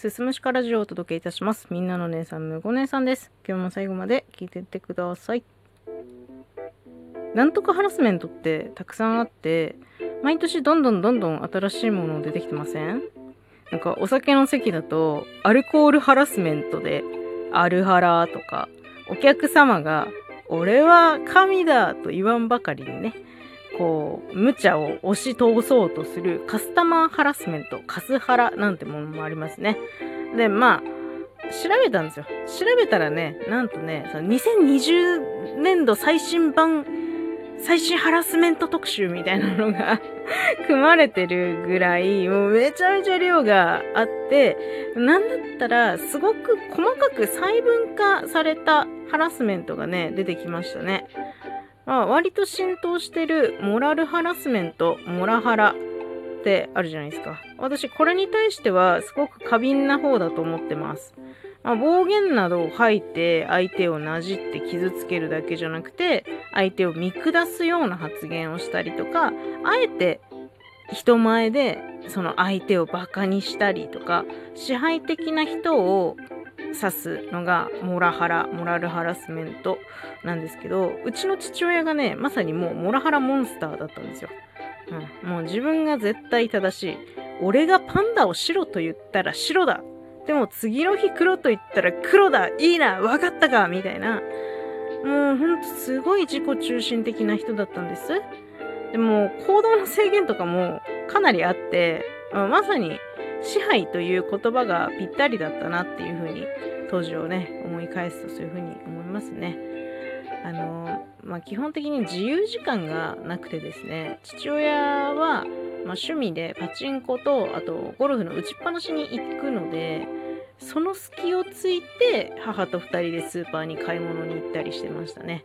すすむしかラジオをお届けいたします。みんなの姉さん、むご姉さんです。今日も最後まで聞いてってください。なんとかハラスメントってたくさんあって、毎年どんどんどんどん新しいもの出てきてません？なんかお酒の席だと、アルコールハラスメントで、アルハラとか、お客様が、俺は神だと言わんばかりにね、こう、無茶を押し通そうとするカスタマーハラスメント、カスハラなんてものもありますね。で、まあ、調べたんですよ。調べたらね、なんとね、その2020年度最新版、最新ハラスメント特集みたいなのが 組まれてるぐらい、もうめちゃめちゃ量があって、なんだったら、すごく細かく細分化されたハラスメントがね、出てきましたね。あ、割と浸透してるモラルハラスメント、モラハラってあるじゃないですか。私、これに対してはすごく過敏な方だと思ってます。まあ、暴言などを吐いて相手をなじって傷つけるだけじゃなくて、相手を見下すような発言をしたりとか、あえて人前でその相手をバカにしたりとか、支配的な人を指すのがモラハラ、モラルハラスメントなんですけど、うちの父親がね、まさにもうモラハラモンスターだったんですよ。うん、もう自分が絶対正しい。俺がパンダを白と言ったら白だ。でも次の日黒と言ったら黒だ。いいな。わかったか。みたいな。もうほんとすごい自己中心的な人だったんです。でも行動の制限とかもかなりあって、まあまさに支配という言葉がぴったりだったなっていうふうに当時をね思い返すとそういうふうに思いますね。あのまあ基本的に自由時間がなくてですね父親は、まあ、趣味でパチンコとあとゴルフの打ちっぱなしに行くのでその隙をついて母と2人でスーパーに買い物に行ったりしてましたね。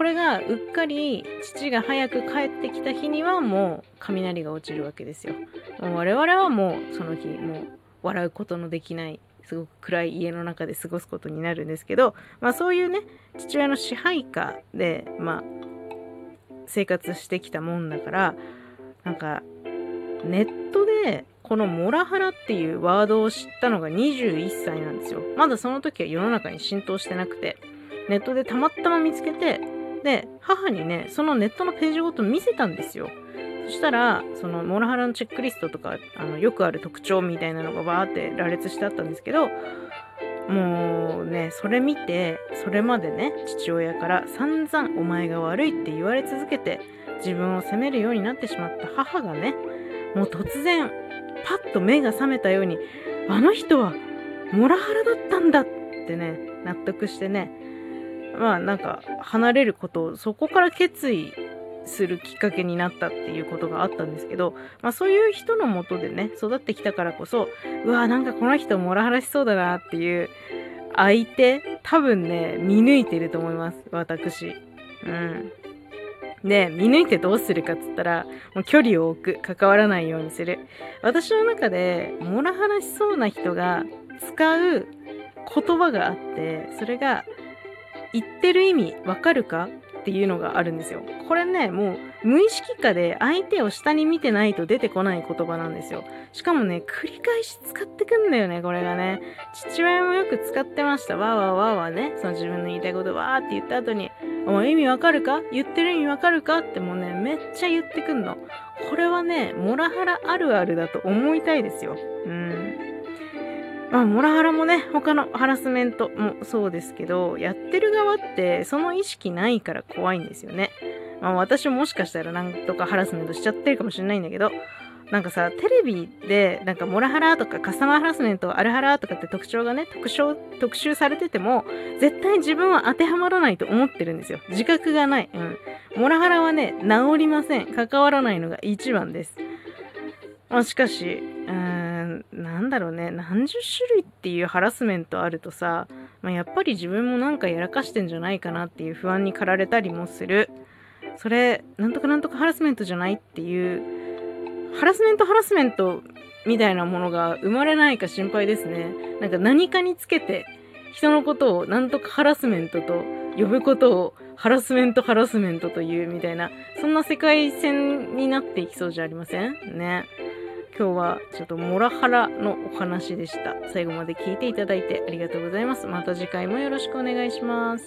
これがうっかり父が早く帰ってきた日にはもう雷が落ちるわけですよ。もう我々はもうその日もう笑うことのできないすごく暗い家の中で過ごすことになるんですけど、まあ、そういうね父親の支配下で、まあ、生活してきたもんだからなんかネットでこのモラハラっていうワードを知ったのが21歳なんですよ。まだその時は世の中に浸透してなくてネットでたまたま見つけてで母にねそのネットのページごと見せたんですよ。そしたらそのモラハラのチェックリストとかあのよくある特徴みたいなのがバーって羅列してあったんですけどもうねそれ見てそれまでね父親から散々お前が悪いって言われ続けて自分を責めるようになってしまった母がねもう突然パッと目が覚めたようにあの人はモラハラだったんだってね納得してねまあなんか離れることをそこから決意するきっかけになったっていうことがあったんですけど、まあそういう人のもとでね、育ってきたからこそ、うわなんかこの人モラハラしそうだなっていう相手、多分ね、見抜いてると思います、私。うん。で、見抜いてどうするかっつったら、もう距離を置く、関わらないようにする。私の中で、モラハラしそうな人が使う言葉があって、それが、言ってる意味わかるかっていうのがあるんですよ。これね、もう無意識化で相手を下に見てないと出てこない言葉なんですよ。しかもね、繰り返し使ってくんだよね、これがね。父親もよく使ってました。わーわーわーわーね。その自分の言いたいことわーって言った後に、お前意味わかるか？言ってる意味わかるかってもうね、めっちゃ言ってくんの。これはね、モラハラあるあるだと思いたいですよ。うん。まあ、モラハラもね、他のハラスメントもそうですけど、やってる側ってその意識ないから怖いんですよね。まあ、私もしかしたらなんとかハラスメントしちゃってるかもしれないんだけど、なんかさ、テレビで、なんかモラハラとかカスタマーハラスメント、アルハラとかって特徴がね、特徴、特集されてても、絶対自分は当てはまらないと思ってるんですよ。自覚がない。うん。モラハラはね、治りません。関わらないのが一番です。まあ、しかし、なんだろうね、何十種類っていうハラスメントあるとさ、まあ、やっぱり自分もなんかやらかしてんじゃないかなっていう不安に駆られたりもする。それ、なんとかなんとかハラスメントじゃないっていう、ハラスメントハラスメントみたいなものが生まれないか心配ですね。なんか何かにつけて、人のことをなんとかハラスメントと呼ぶことをハラスメントハラスメントというみたいな、そんな世界線になっていきそうじゃありません？ね。今日はちょっとモラハラのお話でした。最後まで聞いていただいてありがとうございます。また次回もよろしくお願いします。